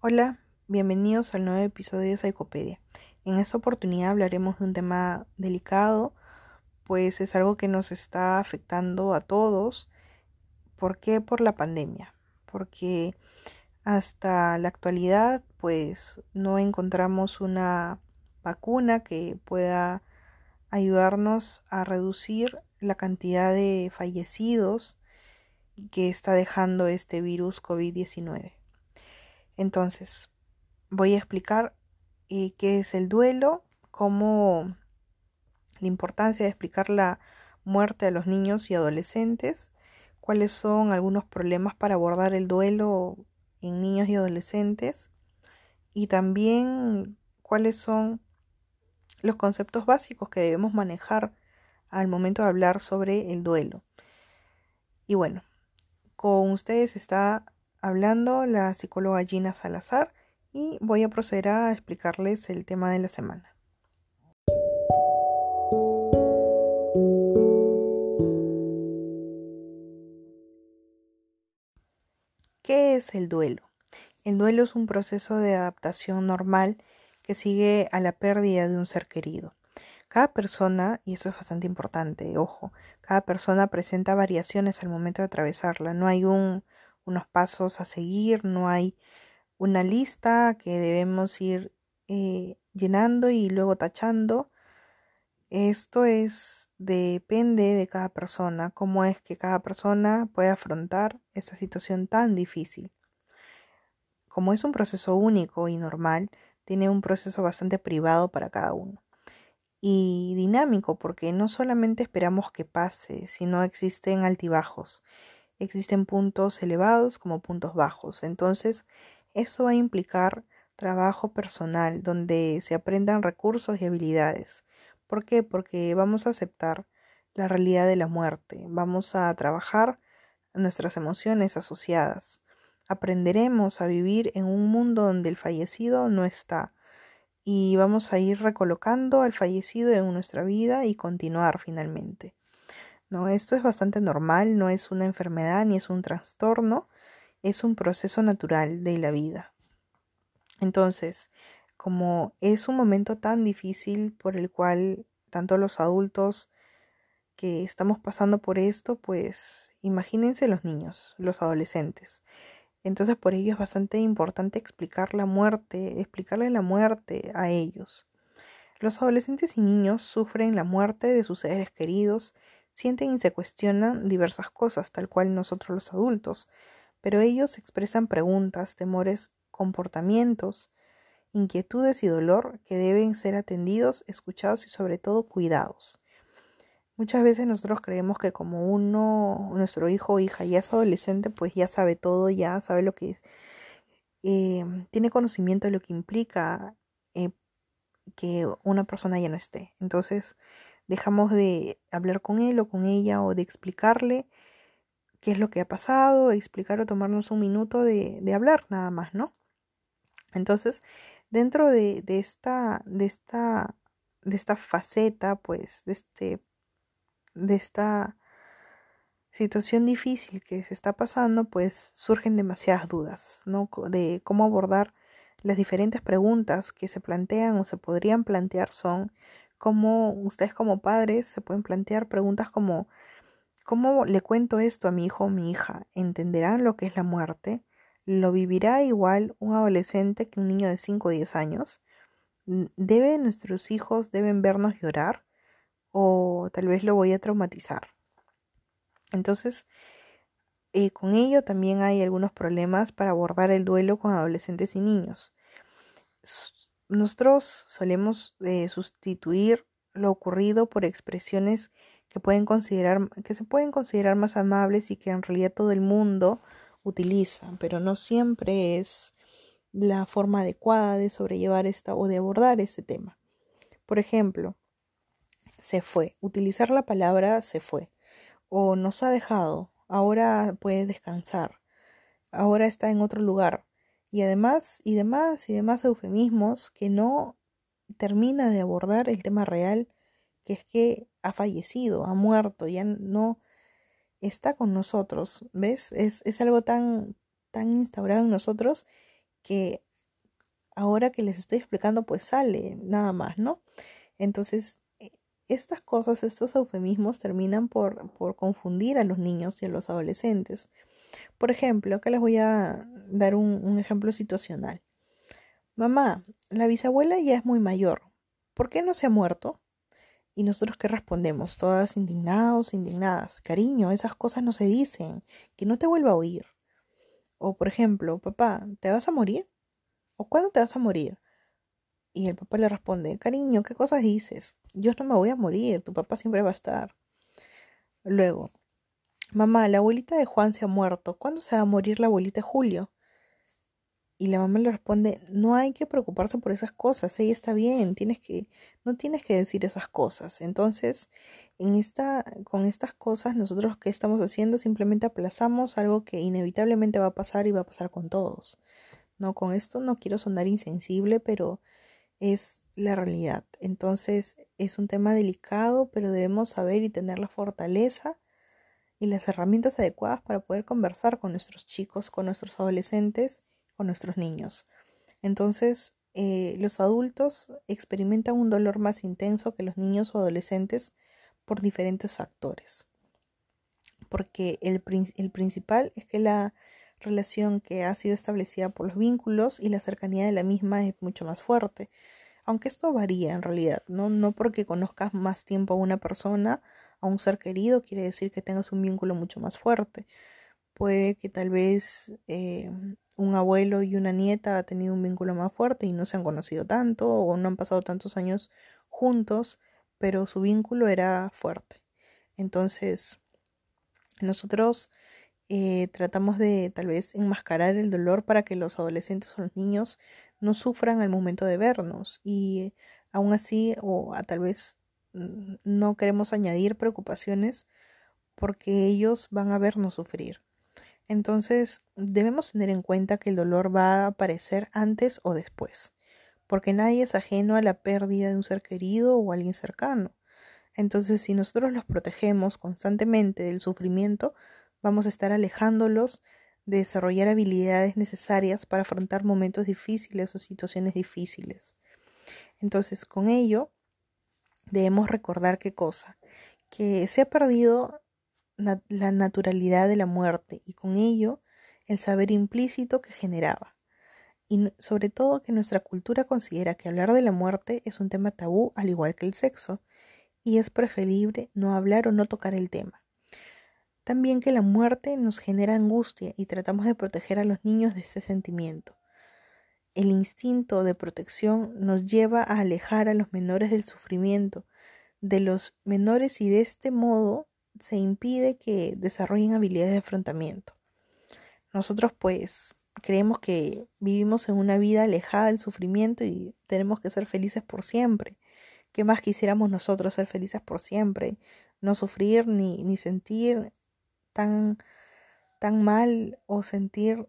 Hola, bienvenidos al nuevo episodio de Psicopedia. En esta oportunidad hablaremos de un tema delicado, pues es algo que nos está afectando a todos. ¿Por qué? Por la pandemia. Porque hasta la actualidad, pues no encontramos una vacuna que pueda ayudarnos a reducir la cantidad de fallecidos que está dejando este virus COVID-19. Entonces, voy a explicar eh, qué es el duelo, cómo la importancia de explicar la muerte a los niños y adolescentes, cuáles son algunos problemas para abordar el duelo en niños y adolescentes y también cuáles son los conceptos básicos que debemos manejar al momento de hablar sobre el duelo. Y bueno, con ustedes está hablando la psicóloga Gina Salazar y voy a proceder a explicarles el tema de la semana. ¿Qué es el duelo? El duelo es un proceso de adaptación normal que sigue a la pérdida de un ser querido. Cada persona, y eso es bastante importante, ojo, cada persona presenta variaciones al momento de atravesarla. No hay un, unos pasos a seguir, no hay una lista que debemos ir eh, llenando y luego tachando. Esto es depende de cada persona, cómo es que cada persona puede afrontar esa situación tan difícil. Como es un proceso único y normal, tiene un proceso bastante privado para cada uno y dinámico porque no solamente esperamos que pase, sino existen altibajos, existen puntos elevados como puntos bajos. Entonces, eso va a implicar trabajo personal donde se aprendan recursos y habilidades. ¿Por qué? Porque vamos a aceptar la realidad de la muerte, vamos a trabajar nuestras emociones asociadas. Aprenderemos a vivir en un mundo donde el fallecido no está, y vamos a ir recolocando al fallecido en nuestra vida y continuar finalmente. No, esto es bastante normal, no es una enfermedad ni es un trastorno, es un proceso natural de la vida. Entonces, como es un momento tan difícil por el cual tanto los adultos que estamos pasando por esto, pues imagínense los niños, los adolescentes. Entonces por ello es bastante importante explicar la muerte, explicarle la muerte a ellos. Los adolescentes y niños sufren la muerte de sus seres queridos, sienten y se cuestionan diversas cosas, tal cual nosotros los adultos, pero ellos expresan preguntas, temores, comportamientos, inquietudes y dolor que deben ser atendidos, escuchados y sobre todo cuidados. Muchas veces nosotros creemos que como uno, nuestro hijo o hija ya es adolescente, pues ya sabe todo, ya sabe lo que es, eh, tiene conocimiento de lo que implica eh, que una persona ya no esté. Entonces dejamos de hablar con él o con ella o de explicarle qué es lo que ha pasado, explicar o tomarnos un minuto de, de hablar nada más, ¿no? Entonces, dentro de, de, esta, de, esta, de esta faceta, pues, de este de esta situación difícil que se está pasando, pues surgen demasiadas dudas, ¿no? De cómo abordar las diferentes preguntas que se plantean o se podrían plantear son cómo ustedes como padres se pueden plantear preguntas como ¿cómo le cuento esto a mi hijo o mi hija? ¿Entenderán lo que es la muerte? ¿Lo vivirá igual un adolescente que un niño de 5 o 10 años? ¿Deben nuestros hijos, deben vernos llorar? o tal vez lo voy a traumatizar. Entonces, eh, con ello también hay algunos problemas para abordar el duelo con adolescentes y niños. Nosotros solemos eh, sustituir lo ocurrido por expresiones que pueden considerar que se pueden considerar más amables y que en realidad todo el mundo utiliza, pero no siempre es la forma adecuada de sobrellevar esta o de abordar este tema. Por ejemplo, se fue. Utilizar la palabra se fue. O nos ha dejado. Ahora puede descansar. Ahora está en otro lugar. Y además, y demás, y demás eufemismos que no termina de abordar el tema real, que es que ha fallecido, ha muerto, ya no está con nosotros. ¿Ves? Es, es algo tan, tan instaurado en nosotros que ahora que les estoy explicando, pues sale nada más, ¿no? Entonces, e, estas cosas, estos eufemismos terminan por, por confundir a los niños y a los adolescentes. Por ejemplo, acá les voy a dar un, ejemplo situacional. Mamá, la bisabuela ya es muy mayor. ¿Por qué no se ha muerto? ¿Y nosotros qué respondemos? Todas indignados, indignadas. Cariño, esas cosas no se dicen. Que no te vuelva a oír. O por ejemplo, papá, ¿te vas a morir? ¿O cuándo te vas a morir? Y el papá le responde, cariño, ¿qué cosas dices? Yo no me voy a morir, tu papá siempre va a estar. Luego, mamá, la abuelita de Juan se ha muerto. ¿Cuándo se va a morir la abuelita de Julio? Y la mamá le responde, no hay que preocuparse por esas cosas, ella está bien, tienes que, no tienes que decir esas cosas. Entonces, en esta, con estas cosas, nosotros qué estamos haciendo, simplemente aplazamos algo que inevitablemente va a pasar y va a pasar con todos. No, con esto no quiero sonar insensible, pero es la realidad. Entonces, es un tema delicado, pero debemos saber y tener la fortaleza y las herramientas adecuadas para poder conversar con nuestros chicos, con nuestros adolescentes con nuestros niños. Entonces, eh, los adultos experimentan un dolor más intenso que los niños o adolescentes por diferentes factores. Porque el, el principal es que la relación que ha sido establecida por los vínculos y la cercanía de la misma es mucho más fuerte. Aunque esto varía en realidad, ¿no? No porque conozcas más tiempo a una persona, a un ser querido, quiere decir que tengas un vínculo mucho más fuerte. Puede que tal vez eh, un abuelo y una nieta ha tenido un vínculo más fuerte y no se han conocido tanto o no han pasado tantos años juntos, pero su vínculo era fuerte. Entonces, nosotros eh, tratamos de tal vez enmascarar el dolor para que los adolescentes o los niños no sufran al momento de vernos y aún así o a, tal vez no queremos añadir preocupaciones porque ellos van a vernos sufrir. Entonces, debemos tener en cuenta que el dolor va a aparecer antes o después, porque nadie es ajeno a la pérdida de un ser querido o alguien cercano. Entonces, si nosotros los protegemos constantemente del sufrimiento, vamos a estar alejándolos de desarrollar habilidades necesarias para afrontar momentos difíciles o situaciones difíciles. Entonces, con ello, debemos recordar qué cosa, que se ha perdido la naturalidad de la muerte y con ello el saber implícito que generaba. Y sobre todo que nuestra cultura considera que hablar de la muerte es un tema tabú al igual que el sexo, y es preferible no hablar o no tocar el tema. También que la muerte nos genera angustia y tratamos de proteger a los niños de este sentimiento. El instinto de protección nos lleva a alejar a los menores del sufrimiento, de los menores y de este modo se impide que desarrollen habilidades de afrontamiento. Nosotros pues creemos que vivimos en una vida alejada del sufrimiento y tenemos que ser felices por siempre. ¿Qué más quisiéramos nosotros ser felices por siempre? No sufrir ni, ni sentir tan, tan mal o sentir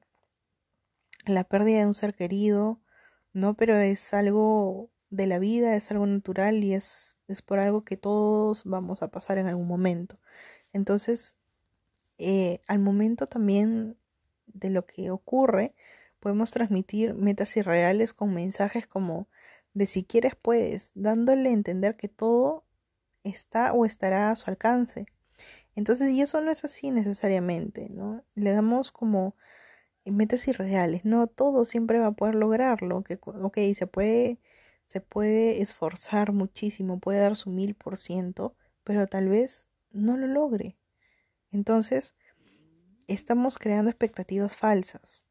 la pérdida de un ser querido, ¿no? Pero es algo de la vida, es algo natural y es, es por algo que todos vamos a pasar en algún momento. Entonces, eh, al momento también de lo que ocurre, podemos transmitir metas irreales con mensajes como de si quieres puedes, dándole a entender que todo está o estará a su alcance. Entonces, y eso no es así necesariamente, ¿no? Le damos como metas irreales, no todo siempre va a poder lograrlo, que, ok, se puede se puede esforzar muchísimo, puede dar su mil por ciento, pero tal vez no lo logre. Entonces, estamos creando expectativas falsas.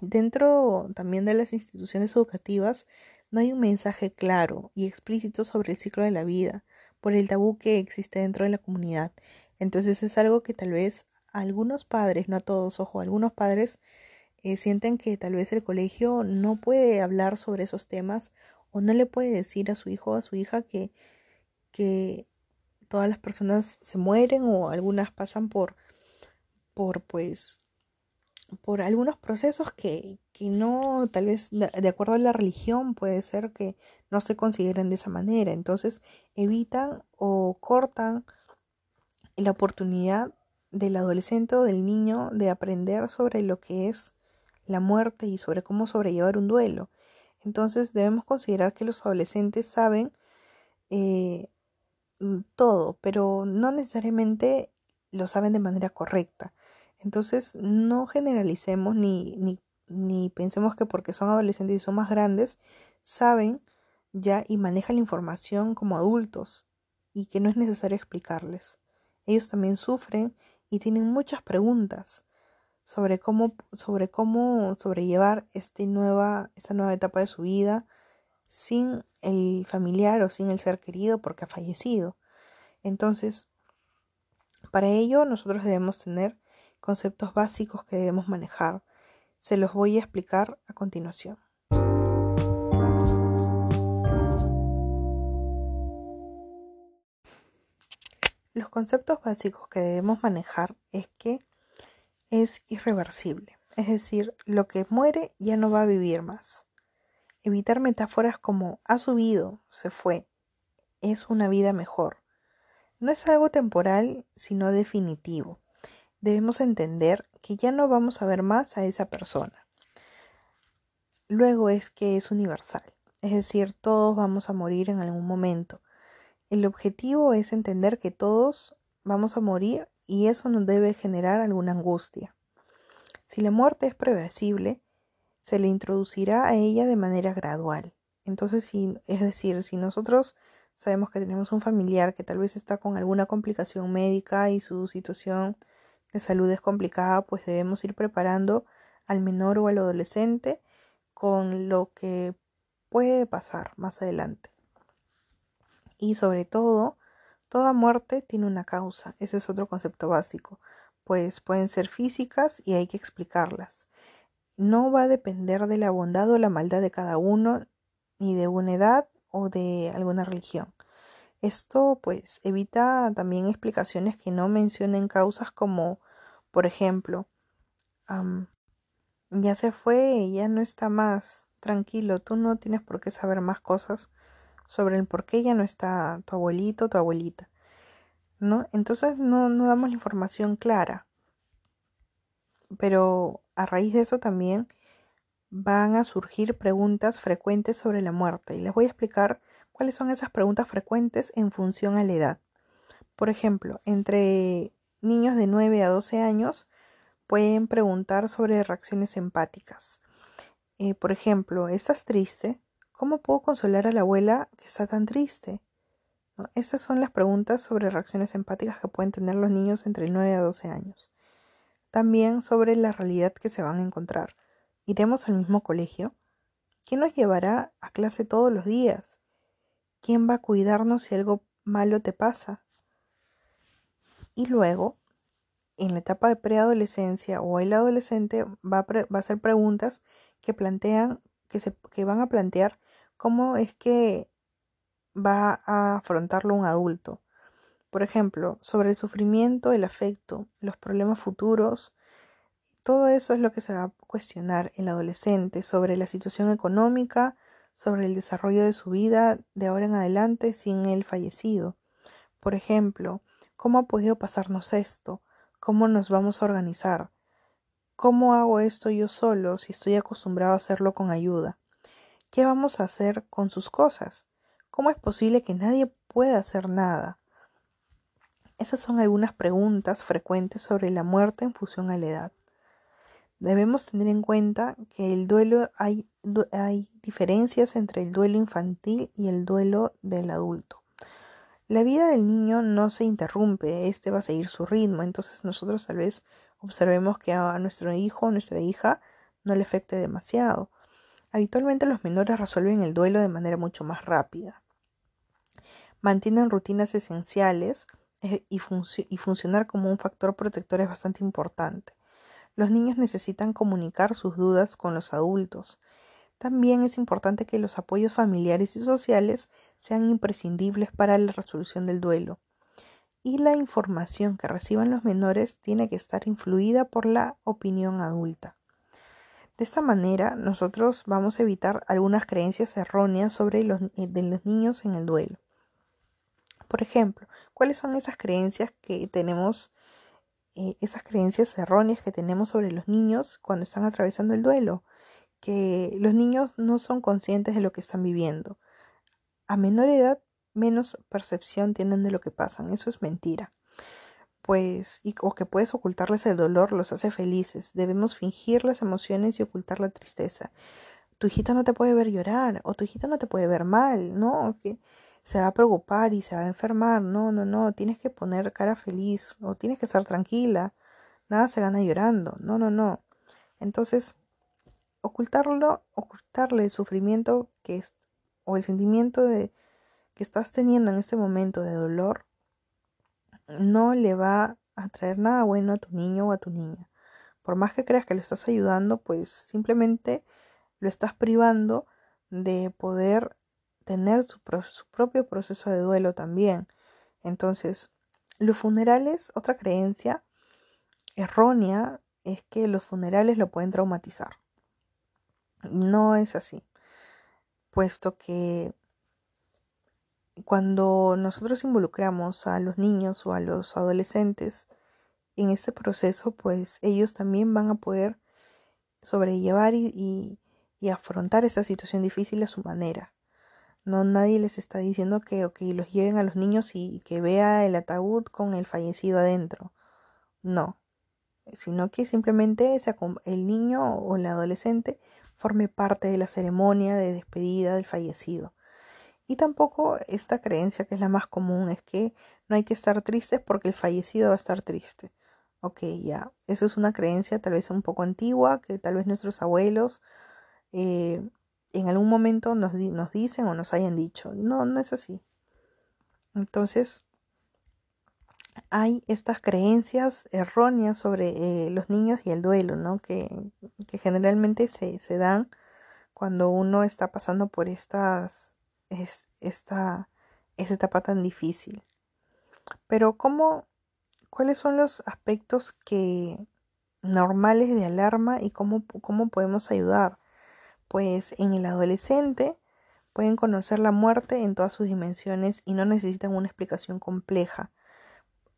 Dentro también de las instituciones educativas no hay un mensaje claro y explícito sobre el ciclo de la vida por el tabú que existe dentro de la comunidad. Entonces es algo que tal vez algunos padres, no a todos, ojo, algunos padres eh, sienten que tal vez el colegio no puede hablar sobre esos temas o no le puede decir a su hijo o a su hija que, que todas las personas se mueren o algunas pasan por, por pues, por algunos procesos que, que no, tal vez de acuerdo a la religión puede ser que no se consideren de esa manera. Entonces evitan o cortan la oportunidad del adolescente o del niño de aprender sobre lo que es la muerte y sobre cómo sobrellevar un duelo. Entonces debemos considerar que los adolescentes saben eh, todo, pero no necesariamente lo saben de manera correcta. Entonces no generalicemos ni, ni, ni pensemos que porque son adolescentes y son más grandes, saben ya y manejan la información como adultos y que no es necesario explicarles. Ellos también sufren y tienen muchas preguntas sobre cómo, sobre cómo sobrellevar este nueva, esta nueva etapa de su vida sin el familiar o sin el ser querido porque ha fallecido. Entonces, para ello nosotros debemos tener conceptos básicos que debemos manejar. Se los voy a explicar a continuación. Los conceptos básicos que debemos manejar es que es irreversible, es decir, lo que muere ya no va a vivir más. Evitar metáforas como ha subido, se fue, es una vida mejor. No es algo temporal, sino definitivo. Debemos entender que ya no vamos a ver más a esa persona. Luego es que es universal, es decir, todos vamos a morir en algún momento. El objetivo es entender que todos vamos a morir y eso nos debe generar alguna angustia. Si la muerte es previsible, se le introducirá a ella de manera gradual. Entonces, si, es decir, si nosotros sabemos que tenemos un familiar que tal vez está con alguna complicación médica y su situación de salud es complicada, pues debemos ir preparando al menor o al adolescente con lo que puede pasar más adelante. Y sobre todo, Toda muerte tiene una causa, ese es otro concepto básico, pues pueden ser físicas y hay que explicarlas. No va a depender de la bondad o la maldad de cada uno, ni de una edad o de alguna religión. Esto pues evita también explicaciones que no mencionen causas como, por ejemplo, ya se fue, ya no está más, tranquilo, tú no tienes por qué saber más cosas sobre el por qué ya no está tu abuelito tu abuelita. ¿No? Entonces no, no damos la información clara. Pero a raíz de eso también van a surgir preguntas frecuentes sobre la muerte y les voy a explicar cuáles son esas preguntas frecuentes en función a la edad. Por ejemplo, entre niños de 9 a 12 años pueden preguntar sobre reacciones empáticas. Eh, por ejemplo, ¿estás triste? ¿Cómo puedo consolar a la abuela que está tan triste? Estas son las preguntas sobre reacciones empáticas que pueden tener los niños entre 9 a 12 años. También sobre la realidad que se van a encontrar. ¿Iremos al mismo colegio? ¿Quién nos llevará a clase todos los días? ¿Quién va a cuidarnos si algo malo te pasa? Y luego, en la etapa de preadolescencia o el adolescente va a, a hacer preguntas que plantean, que, se, que van a plantear cómo es que va a afrontarlo un adulto. Por ejemplo, sobre el sufrimiento, el afecto, los problemas futuros, todo eso es lo que se va a cuestionar el adolescente sobre la situación económica, sobre el desarrollo de su vida de ahora en adelante sin el fallecido. Por ejemplo, ¿cómo ha podido pasarnos esto? ¿Cómo nos vamos a organizar? ¿Cómo hago esto yo solo si estoy acostumbrado a hacerlo con ayuda? ¿Qué vamos a hacer con sus cosas? ¿Cómo es posible que nadie pueda hacer nada? Esas son algunas preguntas frecuentes sobre la muerte en función a la edad. Debemos tener en cuenta que el duelo hay, hay diferencias entre el duelo infantil y el duelo del adulto. La vida del niño no se interrumpe, este va a seguir su ritmo, entonces nosotros tal vez observemos que a nuestro hijo o nuestra hija no le afecte demasiado. Habitualmente los menores resuelven el duelo de manera mucho más rápida. Mantienen rutinas esenciales eh, y, y funcionar como un factor protector es bastante importante. Los niños necesitan comunicar sus dudas con los adultos. También es importante que los apoyos familiares y sociales sean imprescindibles para la resolución del duelo. Y la información que reciban los menores tiene que estar influida por la opinión adulta. De esta manera, nosotros vamos a evitar algunas creencias erróneas sobre los, eh, de los niños en el duelo. Por ejemplo, ¿cuáles son esas creencias que tenemos, eh, esas creencias erróneas que tenemos sobre los niños cuando están atravesando el duelo? que los niños no son conscientes de lo que están viviendo. A menor edad, menos percepción tienen de lo que pasan. Eso es mentira. Pues, y, o que puedes ocultarles el dolor, los hace felices. Debemos fingir las emociones y ocultar la tristeza. Tu hijita no te puede ver llorar, o tu hijita no te puede ver mal, ¿no? Que se va a preocupar y se va a enfermar. No, no, no. Tienes que poner cara feliz, o tienes que estar tranquila. Nada se gana llorando. No, no, no. Entonces, ocultarlo, ocultarle el sufrimiento que es, o el sentimiento de que estás teniendo en este momento de dolor, no le va a traer nada bueno a tu niño o a tu niña. Por más que creas que lo estás ayudando, pues simplemente lo estás privando de poder tener su, su propio proceso de duelo también. Entonces, los funerales, otra creencia errónea es que los funerales lo pueden traumatizar. No es así, puesto que cuando nosotros involucramos a los niños o a los adolescentes en este proceso, pues ellos también van a poder sobrellevar y, afrontar esa situación difícil a su manera. No nadie les está diciendo que los lleven a los niños y que vea el ataúd con el fallecido adentro. No, sino que simplemente el niño o el adolescente forme parte de la ceremonia de despedida del fallecido. Y tampoco esta creencia que es la más común es que no hay que estar tristes porque el fallecido va a estar triste. Ok, ya, eso es una creencia tal vez un poco antigua que tal vez nuestros abuelos eh, en algún momento nos, nos dicen o nos hayan dicho. No, no es así. Entonces, hay estas creencias erróneas sobre eh, los niños y el duelo, ¿no? Que, que generalmente se, se, dan cuando uno está pasando por estas, es, esta, esta etapa tan difícil. Pero ¿cómo, cuáles son los aspectos que normales de alarma y cómo, cómo podemos ayudar? Pues en el adolescente pueden conocer la muerte en todas sus dimensiones y no necesitan una explicación compleja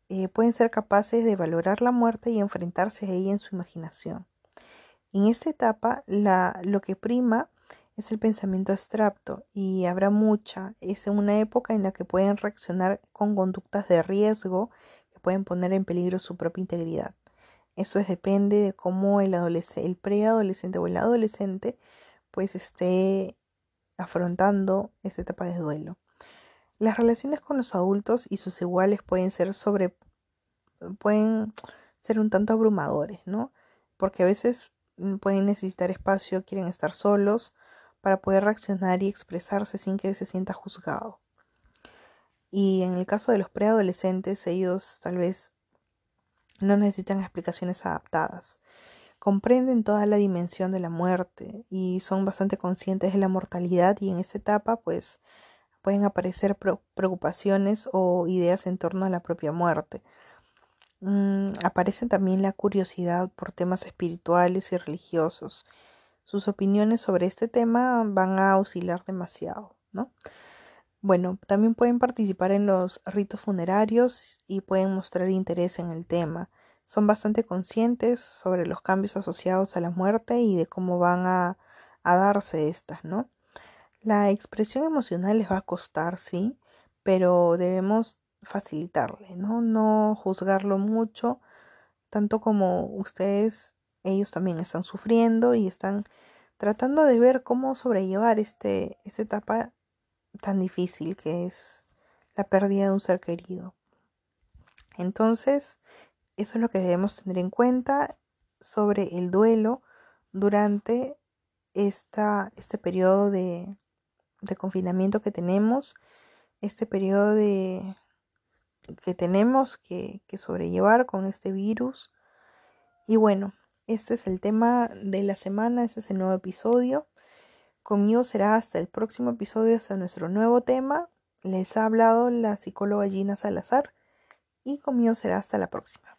eh, pueden ser capaces de valorar la muerte y enfrentarse a ella en su imaginación. En esta etapa, la, lo que prima es el pensamiento abstracto y habrá mucha. Es una época en la que pueden reaccionar con conductas de riesgo que pueden poner en peligro su propia integridad. Eso es, depende de cómo el, adolescente, el preadolescente o el adolescente pues esté afrontando esta etapa de duelo. Las relaciones con los adultos y sus iguales pueden ser sobre pueden ser un tanto abrumadores, ¿no? Porque a veces mm, pueden necesitar espacio, quieren estar solos para poder reaccionar y expresarse sin que se sienta juzgado. Y en el caso de los preadolescentes, ellos tal vez no necesitan explicaciones adaptadas. Comprenden toda la dimensión de la muerte y son bastante conscientes de la mortalidad y en esta etapa pues pueden aparecer preocupaciones o ideas en torno a la propia muerte. Mm, aparece también la curiosidad por temas espirituales y religiosos. Sus opiniones sobre este tema van a oscilar demasiado, ¿no? Bueno, también pueden participar en los ritos funerarios y pueden mostrar interés en el tema. Son bastante conscientes sobre los cambios asociados a la muerte y de cómo van a, a darse estas, ¿no? La expresión emocional les va a costar, sí, pero debemos facilitarle, ¿no? No juzgarlo mucho, tanto como ustedes, ellos también están sufriendo y están tratando de ver cómo sobrellevar este, esta etapa tan difícil que es la pérdida de un ser querido. Entonces, eso es lo que debemos tener en cuenta sobre el duelo durante esta, este periodo de, confinamiento que tenemos, este periodo de, que tenemos que, que sobrellevar con este virus. Y bueno, este es el tema de la semana, este es el nuevo episodio. Conmigo será hasta el próximo episodio, hasta nuestro nuevo tema. Les ha hablado la psicóloga Gina Salazar y conmigo será hasta la próxima.